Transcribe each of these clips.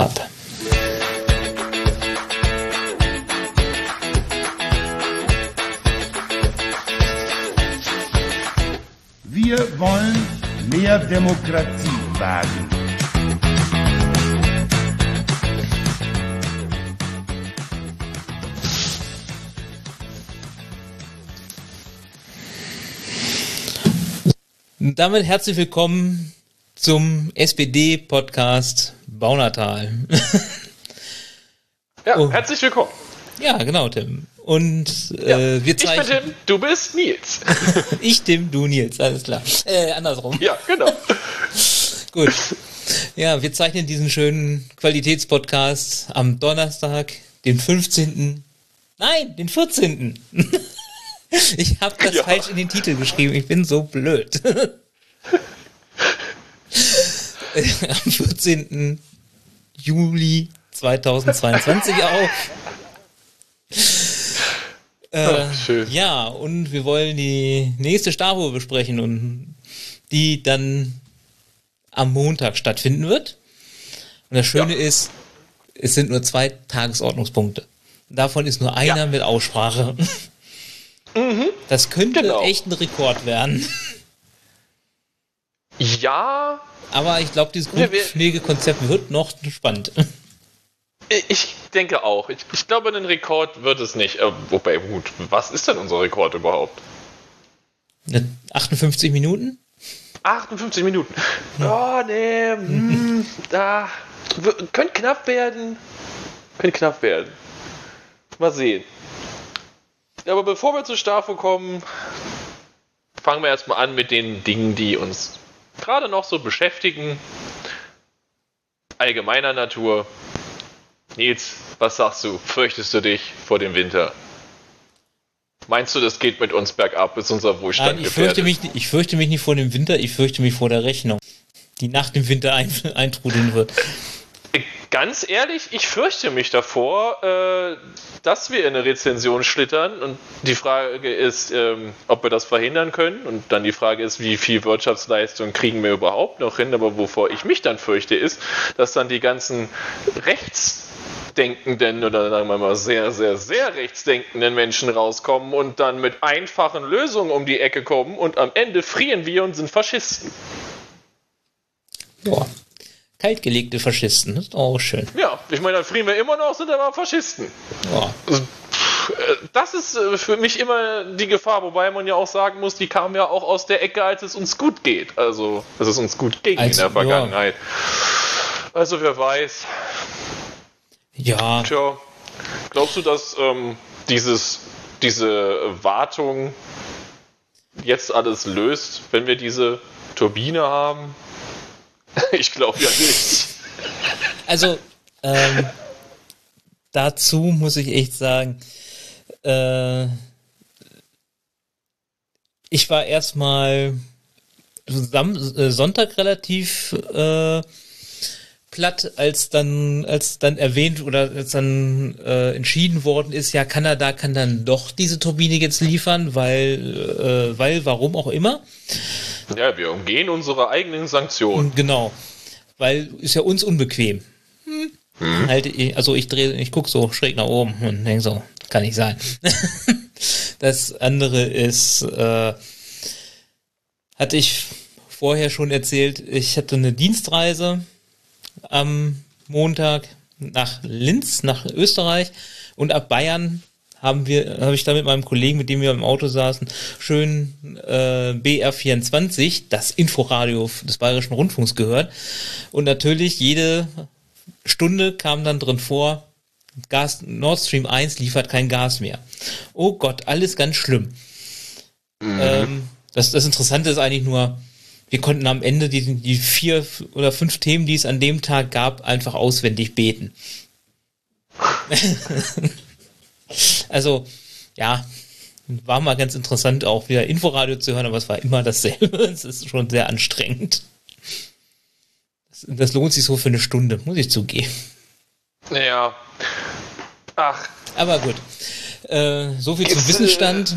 ab. Wir wollen mehr Demokratie wagen. Damit herzlich willkommen zum SPD-Podcast Baunatal. Ja, Oh. herzlich willkommen. ja, genau, Tim. Und Ja, äh, wir ich bin zeichnen. Tim, du bist Nils. Ich, Tim, du, Nils, alles klar. Äh, andersrum. ja, genau. Gut. Ja, wir zeichnen diesen schönen Qualitätspodcast am Donnerstag, den 15. Nein, den 14. Ich habe das Ja. falsch in den Titel geschrieben. Ich bin so blöd. Am 14. Juli 2022 auf. Äh, Ach, schön. ja, und wir wollen die nächste Starruhe besprechen und die dann am Montag stattfinden wird. Und das Schöne ist, es sind nur zwei Tagesordnungspunkte. Davon ist nur einer Ja. mit Aussprache. Das könnte Genau. echt ein Rekord werden. Ja, Aber ich glaube, dieses Grundpflegekonzept wird noch spannend. ich denke auch. Ich, ich glaube, einen Rekord wird es nicht. Äh, wobei, gut, was ist denn unser Rekord überhaupt? Ne, 58 Minuten? 58 Minuten. Oh, nee, hm, da. Könnte knapp werden. Könnte knapp werden. Mal sehen. Aber bevor wir zur Staffel kommen, fangen wir erstmal an mit den Dingen, die uns gerade noch so beschäftigen. Allgemeiner Natur. Nils, was sagst du? Fürchtest du dich vor dem Winter? Meinst du, das geht mit uns bergab, bis unser Wohlstand Nein, ich fürchte, mich, nicht- ich fürchte mich nicht vor dem Winter, ich fürchte mich vor der Rechnung, die nach dem Winter ein, eintrudeln wird. Ganz ehrlich, ich fürchte mich davor, äh, dass wir in eine Rezension schlittern. Und die Frage ist, ähm, ob wir das verhindern können. Und dann die Frage ist, wie viel Wirtschaftsleistung kriegen wir überhaupt noch hin. Aber wovor ich mich dann fürchte, ist, dass dann die ganzen rechtsdenkenden oder sagen wir mal sehr, sehr, sehr rechtsdenkenden Menschen rauskommen und dann mit einfachen Lösungen um die Ecke kommen. Und am Ende frieren wir und sind Faschisten. Ja. Kaltgelegte Faschisten, das ist auch schön. Ja, ich meine, dann frieren wir immer noch, sind aber Faschisten. Ja. Das ist äh, für mich immer die Gefahr, wobei man ja auch sagen muss, die kam ja auch aus der Ecke, als es uns gut geht. Also, als es uns gut ging Als- in der ja. Vergangenheit. Also, wer weiß. ja, Tja, glaubst du, dass ähm, dieses, diese Wartung jetzt alles löst, wenn wir diese Turbine haben? Ich glaube ja nicht. also ähm, dazu muss ich echt sagen, äh, ich war erstmal äh, Sonntag relativ äh, platt, als dann, als dann erwähnt oder als dann äh, entschieden worden ist, ja, Kanada kann dann doch diese Turbine jetzt liefern, weil, äh, weil, warum auch immer. Ja, wir umgehen unsere eigenen Sanktionen. Und genau, weil ist ja uns unbequem. Hm. Halt, ich- also ich drehe, ich guck so schräg nach oben und denke so, kann nicht sein. das andere ist, äh, hatte ich vorher schon erzählt, ich hatte eine Dienstreise am Montag nach Linz, nach Österreich und ab Bayern haben wir, habe ich da mit meinem Kollegen, mit dem wir im Auto saßen, schön äh, BR24, das Inforadio des Bayerischen Rundfunks gehört. Und natürlich jede Stunde kam dann drin vor, Gas, Nord Stream 1 liefert kein Gas mehr. Oh Gott, alles ganz schlimm. Ähm, das, das Interessante ist eigentlich nur, wir konnten am Ende die, die vier oder fünf Themen, die es an dem Tag gab, einfach auswendig beten. also, ja, war mal ganz interessant auch wieder Inforadio zu hören, aber es war immer dasselbe. Es ist schon sehr anstrengend. Das, das lohnt sich so für eine Stunde, muss ich zugeben. Ja. Ach, Aber gut. Äh, so viel zum äh, Wissensstand.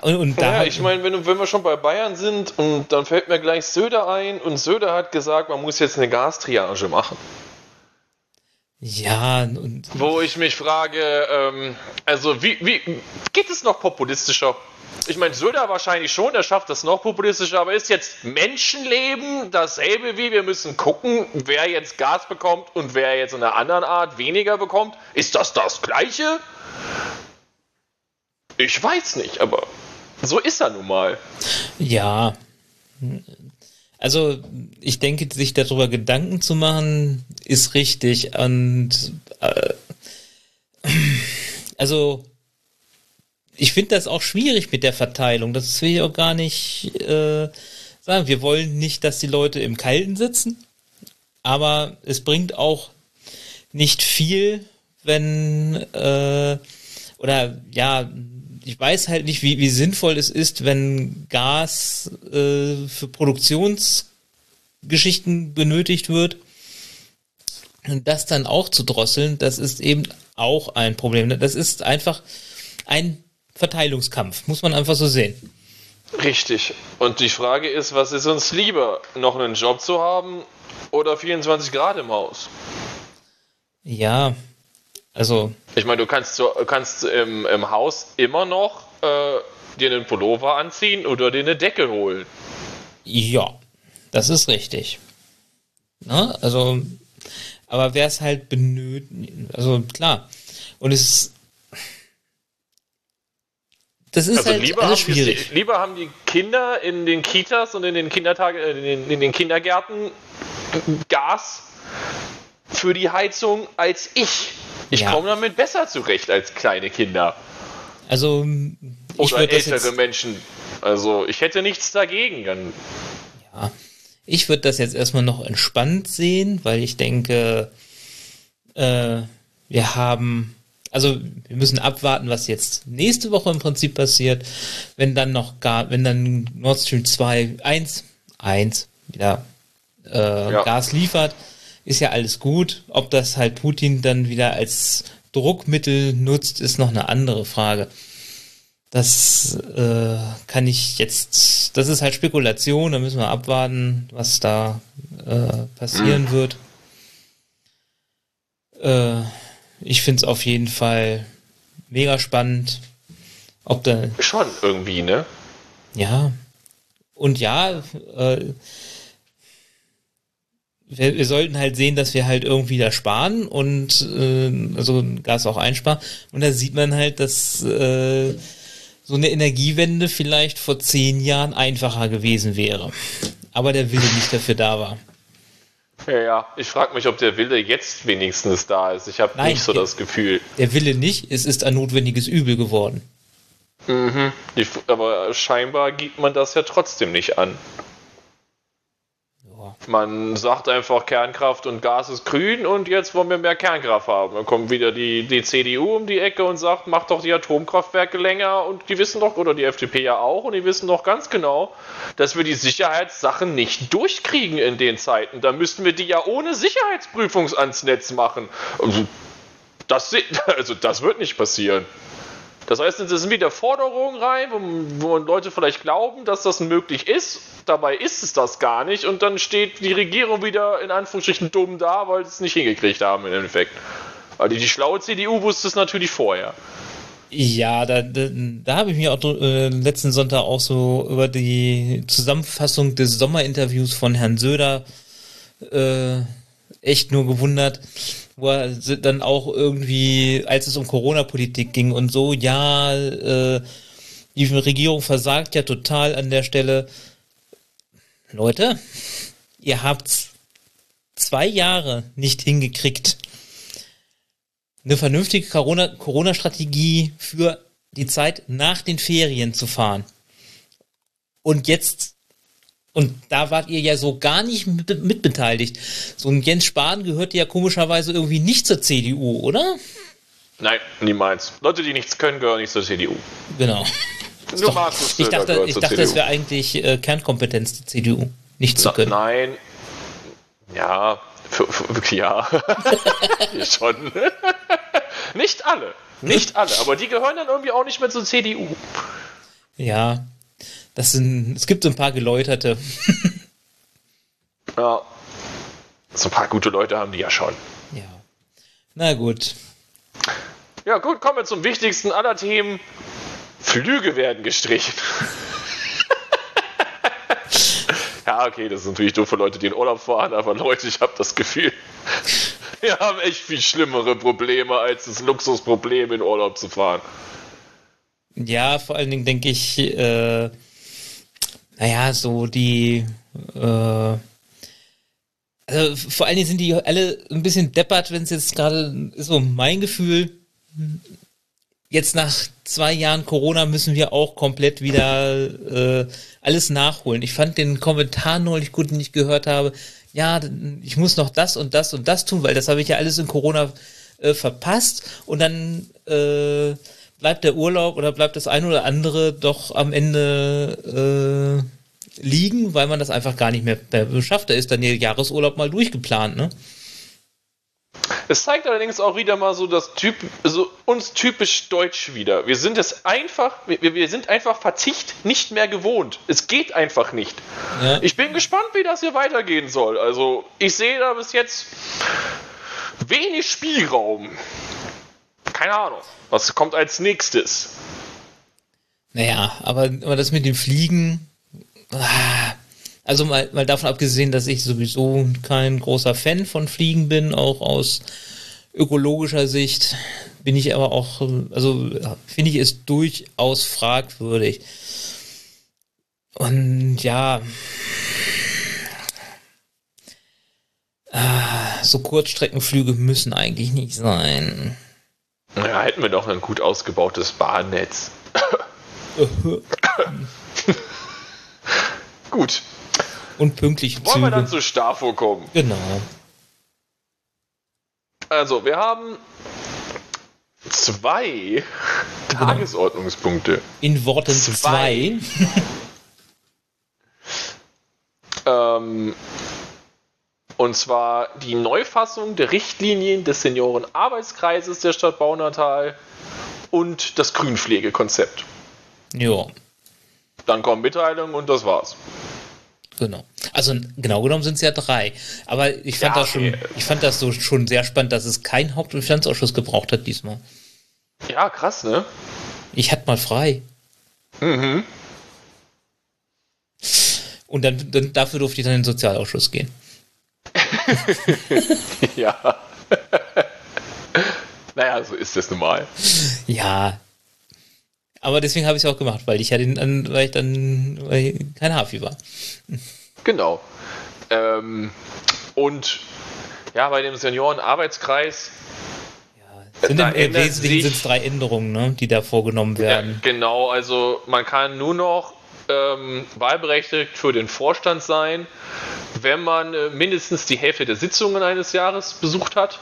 Und, und da ja, ich meine, wenn, wenn wir schon bei Bayern sind, und dann fällt mir gleich Söder ein und Söder hat gesagt, man muss jetzt eine Gastriage machen. Ja, und Wo ich mich frage, ähm, also wie, wie geht es noch populistischer? Ich meine, Söder wahrscheinlich schon, der schafft das noch populistischer, aber ist jetzt Menschenleben dasselbe wie wir müssen gucken, wer jetzt Gas bekommt und wer jetzt in einer anderen Art weniger bekommt? Ist das das Gleiche? Ich weiß nicht, aber so ist er nun mal. ja. Also, ich denke, sich darüber Gedanken zu machen, ist richtig. Und äh, also, ich finde das auch schwierig mit der Verteilung. Das will ich auch gar nicht äh, sagen. Wir wollen nicht, dass die Leute im Kalten sitzen, aber es bringt auch nicht viel, wenn äh, oder ja, ich weiß halt nicht, wie, wie sinnvoll es ist, wenn Gas äh, für Produktionsgeschichten benötigt wird. Und das dann auch zu drosseln, das ist eben auch ein Problem. Das ist einfach ein Verteilungskampf, muss man einfach so sehen. Richtig. Und die Frage ist, was ist uns lieber? Noch einen Job zu haben oder 24 Grad im Haus? Ja, also Ich meine, du kannst, kannst im, im Haus immer noch äh, dir einen Pullover anziehen oder dir eine Decke holen. Ja, das ist richtig. Ne? Also, aber wer es halt benötigt, also klar. Und es ist, das ist Also halt lieber alles haben, die, schwierig. lieber haben die Kinder in den Kitas und in den Kindertagen, äh, in den, in den Kindergärten Gas für die Heizung als ich. Ich Ja. komme damit besser zurecht als kleine Kinder Also, ich oder ältere jetzt, Menschen. Also ich hätte nichts dagegen. Dann ja, ich würde das jetzt erstmal noch entspannt sehen, weil ich denke, äh, wir haben, also wir müssen abwarten, was jetzt nächste Woche im Prinzip passiert, wenn dann noch gar, wenn dann Nord Stream 2, 1, 1 wieder äh, Ja. Gas liefert, ist ja alles gut. Ob das halt Putin dann wieder als Druckmittel nutzt, ist noch eine andere Frage. Das äh, kann ich jetzt, das ist halt Spekulation, da müssen wir abwarten, was da äh, passieren wird. Äh, ich finde es auf jeden Fall mega spannend, ob da, schon irgendwie, ne? ja, und ja, äh, wir, wir sollten halt sehen, dass wir halt irgendwie da sparen und äh, also Gas auch einsparen. Und da sieht man halt, dass äh, so eine Energiewende vielleicht vor zehn Jahren einfacher gewesen wäre. Aber der Wille nicht dafür da war. Ja, ja. Ich frage mich, ob der Wille jetzt wenigstens da ist. Ich habe nicht so das Gefühl. Der Wille nicht, es ist ein notwendiges Übel geworden. Mhm. Ich, aber scheinbar gibt man das ja trotzdem nicht an. Man sagt einfach, Kernkraft und Gas ist grün und jetzt wollen wir mehr Kernkraft haben. Dann kommt wieder die, die CDU um die Ecke und sagt, macht doch die Atomkraftwerke länger und die wissen doch, oder die FDP ja auch, und die wissen doch ganz genau, dass wir die Sicherheitssachen nicht durchkriegen in den Zeiten. Da müssten wir die ja ohne Sicherheitsprüfungs ans Netz machen. Also das, also das wird nicht passieren. Das heißt, es sind wieder Forderungen rein, wo, wo Leute vielleicht glauben, dass das möglich ist. Dabei ist es das gar nicht. Und dann steht die Regierung wieder in Anführungsstrichen dumm da, weil sie es nicht hingekriegt haben im Endeffekt. Also die schlaue CDU wusste es natürlich vorher. Ja, da, da, da habe ich mich auch äh, letzten Sonntag auch so über die Zusammenfassung des Sommerinterviews von Herrn Söder äh, echt nur gewundert, wo er dann auch irgendwie, als es um Corona-Politik ging und so, ja, äh, die Regierung versagt ja total an der Stelle. Leute, ihr habt zwei Jahre nicht hingekriegt, eine vernünftige Corona- Corona-Strategie für die Zeit nach den Ferien zu fahren. Und jetzt, und da wart ihr ja so gar nicht mit, mitbeteiligt. So ein Jens Spahn gehört ja komischerweise irgendwie nicht zur CDU, oder? Nein, niemals. Leute, die nichts können, gehören nicht zur CDU. Genau. Nur Markus Ich dachte, ich dachte, CDU. das wäre eigentlich äh, Kernkompetenz der CDU, nicht zu können. nein. Ja, für, für, ja. Schon. nicht alle. Nicht alle. Aber die gehören dann irgendwie auch nicht mehr zur CDU. Ja, das sind, es gibt so ein paar Geläuterte. Ja. So ein paar gute Leute haben die ja schon. Ja. Na gut. Ja, gut, kommen wir zum wichtigsten aller Themen. Flüge werden gestrichen. ja, okay, das ist natürlich doof für Leute, die in Urlaub fahren, aber Leute, ich habe das Gefühl, wir haben echt viel schlimmere Probleme, als das Luxusproblem in Urlaub zu fahren. Ja, vor allen Dingen denke ich, äh, naja, so die, äh, also vor allen Dingen sind die alle ein bisschen deppert, wenn es jetzt gerade so mein Gefühl, jetzt nach zwei Jahren Corona müssen wir auch komplett wieder äh, alles nachholen. Ich fand den Kommentar neulich gut, den ich gehört habe. Ja, ich muss noch das und das und das tun, weil das habe ich ja alles in Corona äh, verpasst. Und dann äh, bleibt der Urlaub oder bleibt das eine oder andere doch am Ende äh, liegen, weil man das einfach gar nicht mehr, mehr schafft. Da ist dann der Jahresurlaub mal durchgeplant, ne? Es zeigt allerdings auch wieder mal so das Typ, so uns typisch deutsch wieder. Wir sind es einfach, wir, wir sind einfach Verzicht nicht mehr gewohnt. Es geht einfach nicht. Ja. Ich bin gespannt, wie das hier weitergehen soll. Also ich sehe da bis jetzt wenig Spielraum. Keine Ahnung. Was kommt als nächstes? Naja, aber, aber das mit dem Fliegen. Ah, also mal, mal davon abgesehen, dass ich sowieso kein großer Fan von Fliegen bin, auch aus ökologischer Sicht bin ich aber auch, also finde ich es durchaus fragwürdig. Und ja, ah, so Kurzstreckenflüge müssen eigentlich nicht sein. Ja, hätten wir doch ein gut ausgebautes Bahnnetz. gut. Und pünktliche Wollen wir dann zu Stafo kommen? Genau. Also, wir haben zwei genau. Tagesordnungspunkte. In Worten zwei. zwei. ähm, und zwar die Neufassung der Richtlinien des Seniorenarbeitskreises der Stadt Baunatal und das Grünpflegekonzept. Ja. Dann kommen Mitteilungen und das war's. Genau. Also genau genommen sind es ja drei. Aber ich fand ja, das schon, ich fand das so schon sehr spannend, dass es keinen Haupt- und Finanzausschuss gebraucht hat diesmal. Ja, krass, ne? Ich hatte mal frei. Mhm. Und dann, dann dafür durfte ich dann in den Sozialausschuss gehen. ja. naja, so ist das normal. Ja. Aber deswegen habe ich es auch gemacht, weil ich ja den, weil ich dann weil ich kein Hafi war. Genau. Ähm, und ja, bei dem Seniorenarbeitskreis. Ja, sind im Wesentlichen sind es drei Änderungen, ne, die da vorgenommen werden. Ja, genau, also man kann nur noch ähm, wahlberechtigt für den Vorstand sein, wenn man äh, mindestens die Hälfte der Sitzungen eines Jahres besucht hat.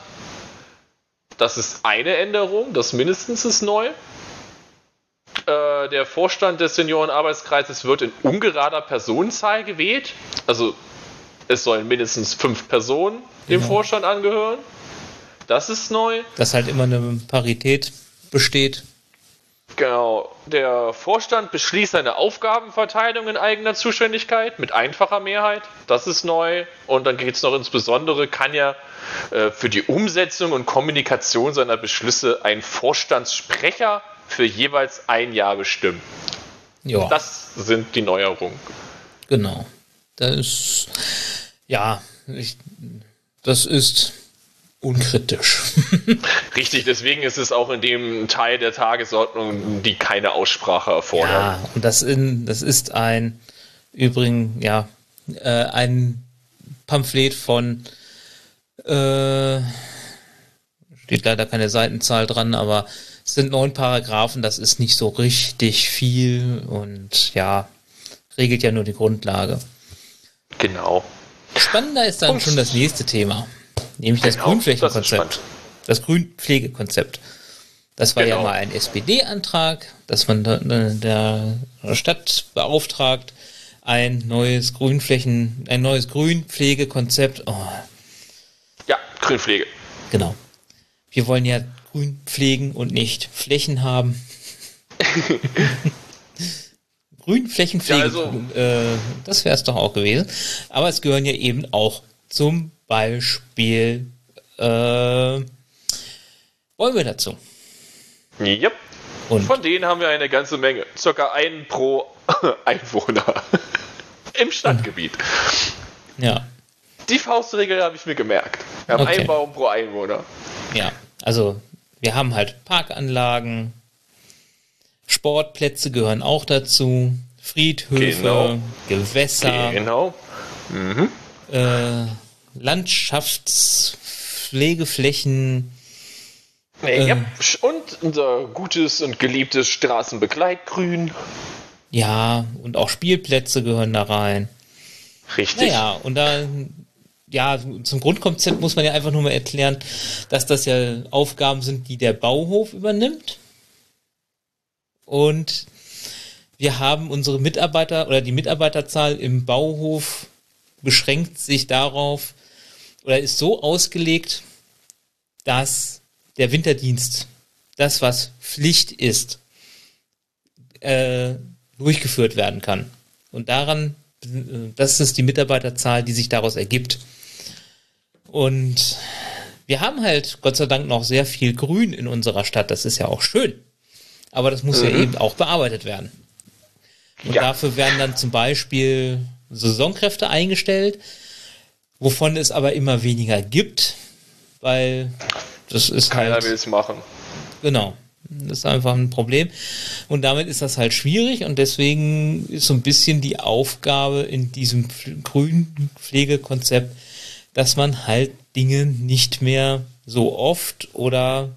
Das ist eine Änderung, das mindestens ist neu. Äh, der Vorstand des Seniorenarbeitskreises wird in ungerader Personenzahl gewählt. Also es sollen mindestens fünf Personen dem genau. Vorstand angehören. Das ist neu. Dass halt immer eine Parität besteht. Genau. Der Vorstand beschließt seine Aufgabenverteilung in eigener Zuständigkeit mit einfacher Mehrheit. Das ist neu. Und dann geht es noch insbesondere, kann ja äh, für die Umsetzung und Kommunikation seiner Beschlüsse ein Vorstandssprecher für jeweils ein Jahr bestimmen. Ja. Das sind die Neuerungen. Genau. Das ist, ja, ich, das ist unkritisch. Richtig, deswegen ist es auch in dem Teil der Tagesordnung, die keine Aussprache erfordert. Ja, und das, in, das ist ein, übrigens, ja, äh, ein Pamphlet von, äh, steht leider keine Seitenzahl dran, aber es sind neun Paragraphen, das ist nicht so richtig viel und ja, regelt ja nur die Grundlage. Genau. Spannender ist dann und schon das nächste Thema, nämlich das genau, Grünflächenkonzept. Das, das Grünpflegekonzept. Das war genau. ja mal ein SPD-Antrag, dass man der Stadt beauftragt, ein neues Grünflächen, ein neues Grünpflegekonzept. Oh. Ja, Grünpflege. Genau. Wir wollen ja Grün pflegen und nicht Flächen haben. Grünflächenpflege, ja, also, äh, das wäre es doch auch gewesen. Aber es gehören ja eben auch zum Beispiel äh, Wollen wir dazu? Yep. Und von denen haben wir eine ganze Menge. Circa einen pro Einwohner im Stadtgebiet. Ja. Die Faustregel habe ich mir gemerkt. Wir haben okay. einen Baum pro Einwohner. Ja, also wir haben halt Parkanlagen, Sportplätze gehören auch dazu, Friedhöfe, genau. Gewässer, genau. Mhm. Äh, Landschaftspflegeflächen. Äh, ja, und unser gutes und geliebtes Straßenbegleitgrün. Ja, und auch Spielplätze gehören da rein. Richtig. Naja, und da, ja, zum Grundkonzept muss man ja einfach nur mal erklären, dass das ja Aufgaben sind, die der Bauhof übernimmt. Und wir haben unsere Mitarbeiter oder die Mitarbeiterzahl im Bauhof beschränkt sich darauf oder ist so ausgelegt, dass der Winterdienst, das was Pflicht ist, äh, durchgeführt werden kann. Und daran, das ist die Mitarbeiterzahl, die sich daraus ergibt. Und wir haben halt Gott sei Dank noch sehr viel Grün in unserer Stadt. Das ist ja auch schön. Aber das muss mhm. ja eben auch bearbeitet werden. Und ja. dafür werden dann zum Beispiel Saisonkräfte eingestellt, wovon es aber immer weniger gibt, weil das ist Keiner halt, will es machen. Genau. Das ist einfach ein Problem. Und damit ist das halt schwierig und deswegen ist so ein bisschen die Aufgabe in diesem grünen Pflegekonzept, dass man halt Dinge nicht mehr so oft oder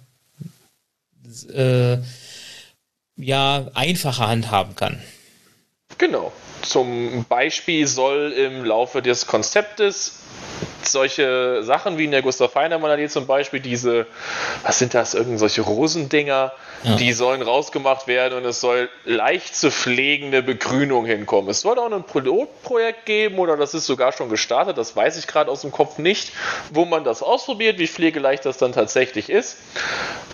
äh, ja einfacher handhaben kann. Genau. Zum Beispiel soll im Laufe des Konzeptes solche Sachen wie in der Gustav Heinemann Allee zum Beispiel, diese, was sind das, irgendwelche Rosendinger, ja. die sollen rausgemacht werden und es soll leicht zu pflegende Begrünung hinkommen. Es soll auch ein Pilotprojekt geben oder das ist sogar schon gestartet, das weiß ich gerade aus dem Kopf nicht, wo man das ausprobiert, wie pflegeleicht das dann tatsächlich ist.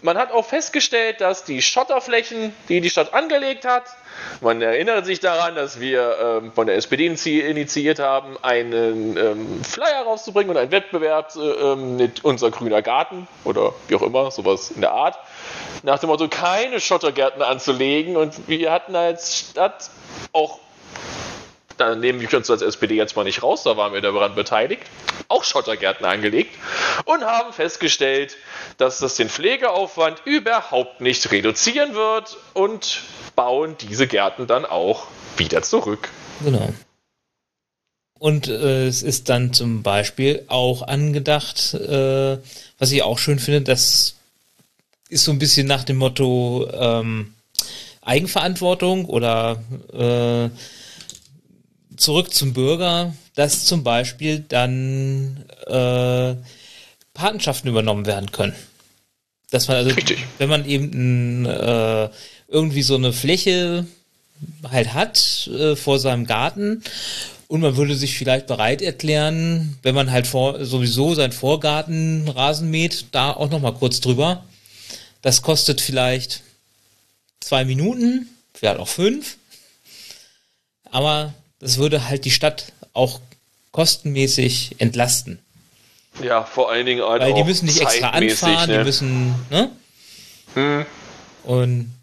Man hat auch festgestellt, dass die Schotterflächen, die die Stadt angelegt hat, man erinnert sich daran, dass wir ähm, von der SPD initiiert haben, einen ähm, Flyer rauszubringen und einen Wettbewerb äh, ähm, mit unser grüner Garten oder wie auch immer, sowas in der Art. Nach dem Motto, keine Schottergärten anzulegen. Und wir hatten als Stadt auch da nehmen wir uns als SPD jetzt mal nicht raus, da waren wir daran beteiligt, auch Schottergärten angelegt und haben festgestellt, dass das den Pflegeaufwand überhaupt nicht reduzieren wird und bauen diese Gärten dann auch wieder zurück. Genau. Und äh, es ist dann zum Beispiel auch angedacht, äh, was ich auch schön finde, das ist so ein bisschen nach dem Motto ähm, Eigenverantwortung oder äh, zurück zum Bürger, dass zum Beispiel dann äh, Patenschaften übernommen werden können. Dass man also, Richtig. wenn man eben äh, irgendwie so eine Fläche halt hat äh, vor seinem Garten und man würde sich vielleicht bereit erklären, wenn man halt vor, sowieso seinen Vorgarten Rasen mäht, da auch noch mal kurz drüber. Das kostet vielleicht zwei Minuten, vielleicht auch fünf. Aber das würde halt die Stadt auch kostenmäßig entlasten. Ja, vor allen Dingen halt Weil die müssen nicht extra anfahren, ne? die müssen, ne? Hm. Und,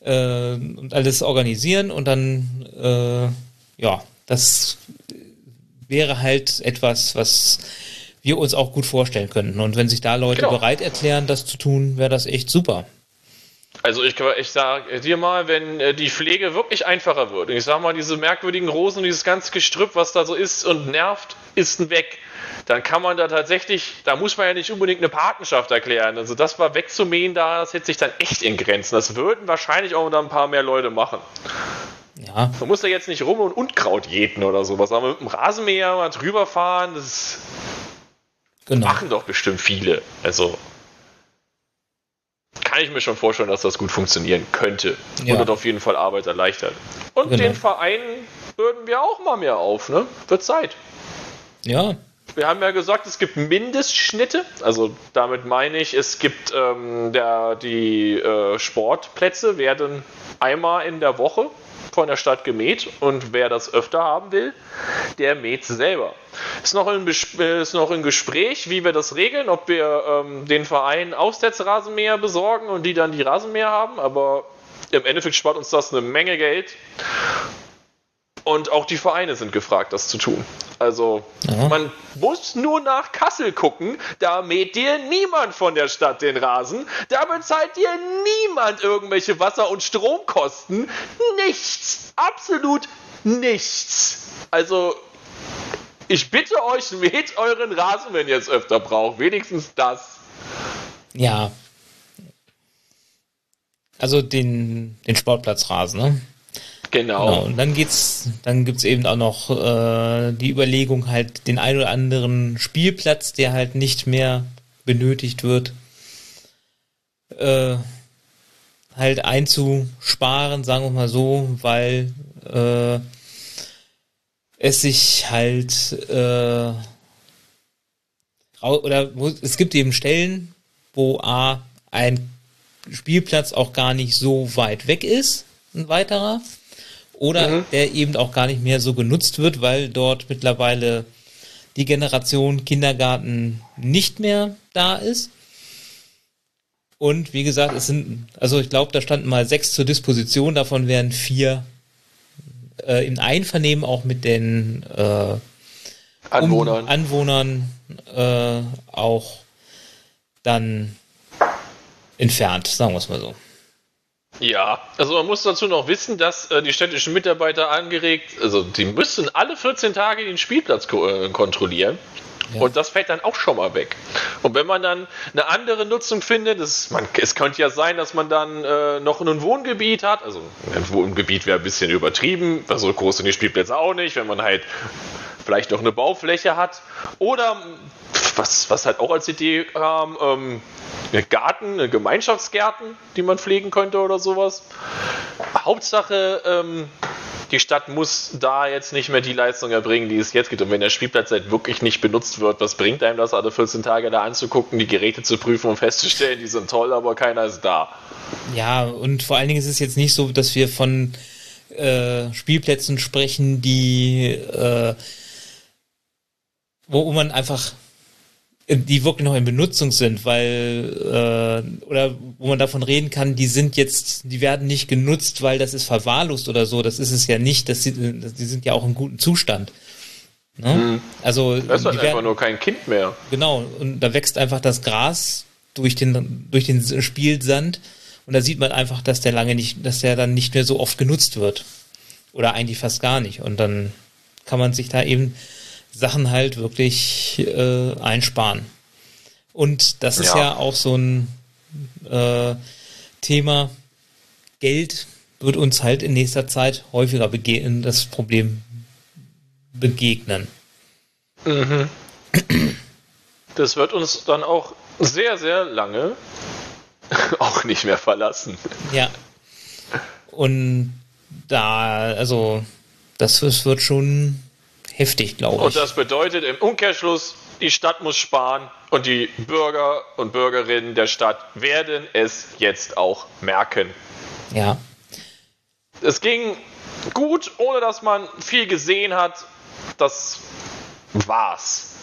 äh, und alles organisieren und dann, äh, ja, das wäre halt etwas, was wir uns auch gut vorstellen könnten. Und wenn sich da Leute genau. bereit erklären, das zu tun, wäre das echt super. Also ich, ich sage dir mal, wenn äh, die Pflege wirklich einfacher wird, und ich sage mal, diese merkwürdigen Rosen, dieses ganze Gestrüpp, was da so ist und nervt, ist weg. Dann kann man da tatsächlich, da muss man ja nicht unbedingt eine Patenschaft erklären. Also das war wegzumähen da, das hätte sich dann echt in Grenzen. Das würden wahrscheinlich auch dann ein paar mehr Leute machen. Ja. Man muss da jetzt nicht rum und Unkraut jäten oder sowas, aber mit dem Rasenmäher mal drüber fahren, das genau. machen doch bestimmt viele. Also kann ich mir schon vorstellen, dass das gut funktionieren könnte ja. und das auf jeden Fall Arbeit erleichtert. Und genau. den Verein würden wir auch mal mehr auf, ne? Wird Zeit. Ja. Wir haben ja gesagt, es gibt Mindestschnitte. Also damit meine ich, es gibt ähm, der, die äh, Sportplätze werden einmal in der Woche von der Stadt gemäht und wer das öfter haben will, der mäht selber. Ist noch im, ist noch im Gespräch, wie wir das regeln, ob wir ähm, den Verein Aufsetzrasenmäher besorgen und die dann die Rasenmäher haben, aber im Endeffekt spart uns das eine Menge Geld. Und auch die Vereine sind gefragt, das zu tun. Also ja. man muss nur nach Kassel gucken, da mäht dir niemand von der Stadt den Rasen, da bezahlt dir niemand irgendwelche Wasser- und Stromkosten. Nichts, absolut nichts. Also ich bitte euch, mäht euren Rasen, wenn ihr es öfter braucht. Wenigstens das. Ja. Also den, den Sportplatzrasen, ne? Genau. genau. Und dann geht's, dann gibt's eben auch noch äh, die Überlegung, halt den ein oder anderen Spielplatz, der halt nicht mehr benötigt wird, äh, halt einzusparen, sagen wir mal so, weil äh, es sich halt äh, oder wo, es gibt eben Stellen, wo A ein Spielplatz auch gar nicht so weit weg ist, ein weiterer oder mhm. der eben auch gar nicht mehr so genutzt wird, weil dort mittlerweile die Generation Kindergarten nicht mehr da ist. Und wie gesagt, es sind, also ich glaube, da standen mal sechs zur Disposition, davon wären vier äh, im Einvernehmen auch mit den äh, Anwohnern, um Anwohnern äh, auch dann entfernt, sagen wir es mal so. Ja, also man muss dazu noch wissen, dass äh, die städtischen Mitarbeiter angeregt, also die müssen alle 14 Tage den Spielplatz ko äh, kontrollieren. Ja. Und das fällt dann auch schon mal weg. Und wenn man dann eine andere Nutzung findet, das, man, es könnte ja sein, dass man dann äh, noch ein Wohngebiet hat. Also ein Wohngebiet wäre ein bisschen übertrieben, weil so groß sind die Spielplätze auch nicht. Wenn man halt vielleicht noch eine Baufläche hat. Oder was, was halt auch als Idee kam, ähm, eine Garten, eine Gemeinschaftsgärten, die man pflegen könnte oder sowas. Hauptsache, ähm, die Stadt muss da jetzt nicht mehr die Leistung erbringen, die es jetzt gibt. Und wenn der Spielplatz halt wirklich nicht benutzt wird, was bringt einem das, alle 14 Tage da anzugucken, die Geräte zu prüfen und festzustellen, die sind toll, aber keiner ist da. Ja, und vor allen Dingen ist es jetzt nicht so, dass wir von äh, Spielplätzen sprechen, die äh, wo man einfach die wirklich noch in Benutzung sind, weil äh, oder wo man davon reden kann, die sind jetzt, die werden nicht genutzt, weil das ist verwahrlost oder so. Das ist es ja nicht. Das, die, die sind ja auch in gutem Zustand. Ne? Mhm. Also das ist halt einfach werden, nur kein Kind mehr. Genau. Und da wächst einfach das Gras durch den durch den Spielsand und da sieht man einfach, dass der lange nicht, dass der dann nicht mehr so oft genutzt wird oder eigentlich fast gar nicht. Und dann kann man sich da eben Sachen halt wirklich äh, einsparen. Und das ist ja, ja auch so ein äh, Thema. Geld wird uns halt in nächster Zeit häufiger begegnen, das Problem begegnen. Mhm. Das wird uns dann auch sehr, sehr lange auch nicht mehr verlassen. Ja. Und da, also, das wird schon heftig, glaube ich. Und das bedeutet im Umkehrschluss, die Stadt muss sparen und die Bürger und Bürgerinnen der Stadt werden es jetzt auch merken. Ja. Es ging gut, ohne dass man viel gesehen hat. Das war's.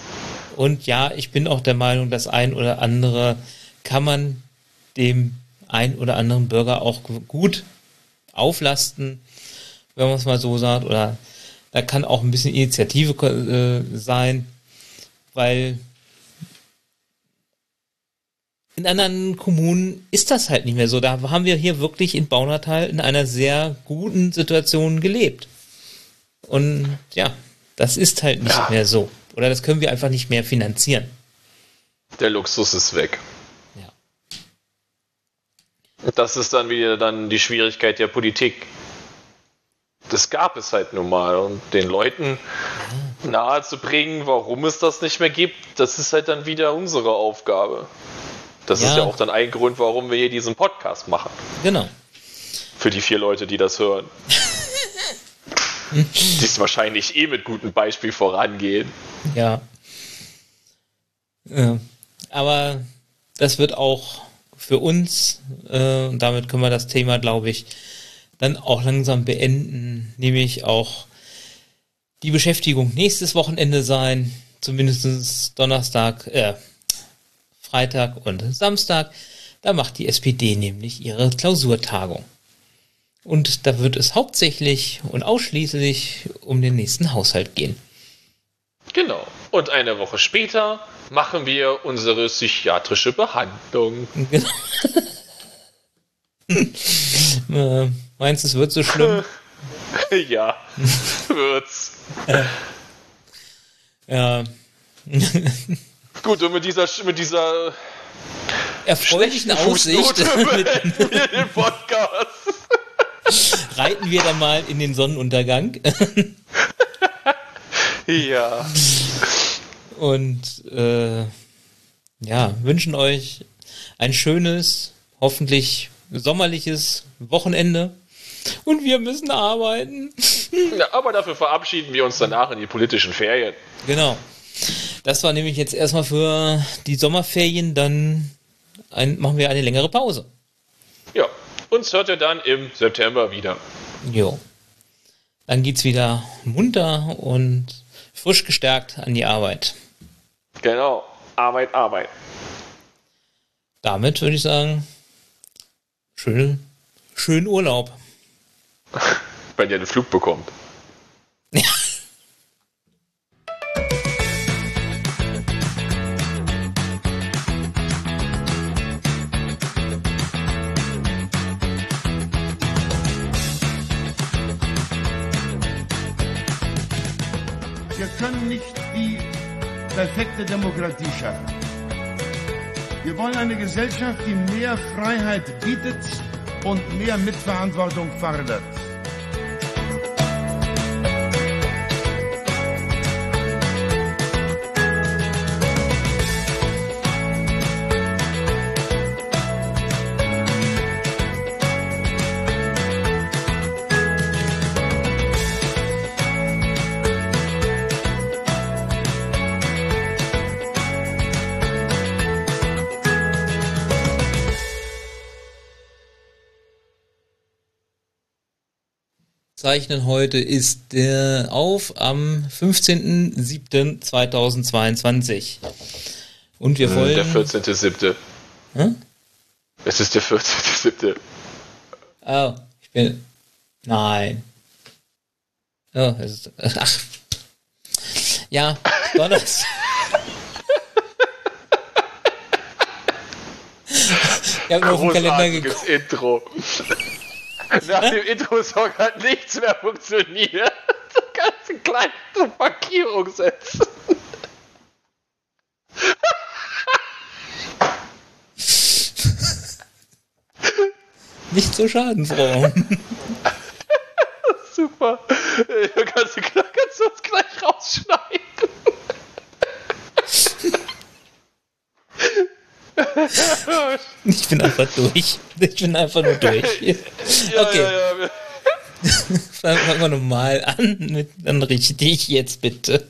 Und ja, ich bin auch der Meinung, das ein oder andere kann man dem ein oder anderen Bürger auch gut auflasten, wenn man es mal so sagt, oder da kann auch ein bisschen Initiative äh, sein, weil in anderen Kommunen ist das halt nicht mehr so. Da haben wir hier wirklich in Baunatal in einer sehr guten Situation gelebt. Und ja, das ist halt nicht ja. mehr so. Oder das können wir einfach nicht mehr finanzieren. Der Luxus ist weg. Ja. Das ist dann wieder dann die Schwierigkeit der Politik das gab es halt nun mal. Und den Leuten nahezubringen, warum es das nicht mehr gibt, das ist halt dann wieder unsere Aufgabe. Das ja. ist ja auch dann ein Grund, warum wir hier diesen Podcast machen. Genau. Für die vier Leute, die das hören. die es wahrscheinlich eh mit gutem Beispiel vorangehen. Ja. ja. Aber das wird auch für uns, äh, und damit können wir das Thema, glaube ich, dann auch langsam beenden, nämlich auch die Beschäftigung nächstes Wochenende sein, zumindest Donnerstag, äh, Freitag und Samstag. Da macht die SPD nämlich ihre Klausurtagung. Und da wird es hauptsächlich und ausschließlich um den nächsten Haushalt gehen. Genau. Und eine Woche später machen wir unsere psychiatrische Behandlung. Genau. äh, meinst du, es wird so schlimm? ja, wird's. ja. Gut, und mit dieser, mit dieser erfreulichen Aussicht mit dem Podcast reiten wir dann mal in den Sonnenuntergang. ja. Und äh, ja, wünschen euch ein schönes, hoffentlich sommerliches Wochenende. Und wir müssen arbeiten. Ja, aber dafür verabschieden wir uns danach in die politischen Ferien. Genau. Das war nämlich jetzt erstmal für die Sommerferien, dann ein, machen wir eine längere Pause. Ja, uns hört ihr dann im September wieder. Jo. Dann geht's wieder munter und frisch gestärkt an die Arbeit. Genau. Arbeit, Arbeit. Damit würde ich sagen, schön, schönen Urlaub. Wenn ihr einen Flug bekommt. Wir können nicht die perfekte Demokratie schaffen. Wir wollen eine Gesellschaft, die mehr Freiheit bietet und mehr Mitverantwortung fordert. Zeichnen heute ist der auf am 15.07.2022. Und wir wollen. Der 14.07. Hm? Es ist der 14.07. Oh, ich bin. Nein. Oh, es ist. Ach. Ja, Donnerstag. ich habe nur auf Kalender geguckt. Intro. Nach dem Intro-Song hat nichts mehr funktioniert. So ganz eine kleine Markierung setzen. Nicht so schadenfroh. Super. Äh, Kannst du, kannst du uns gleich rausschneiden? Ich bin einfach durch. Ich bin einfach nur durch. Ja, Okay. ja, ja. Fangen wir nochmal an. Mit, dann richtig jetzt bitte.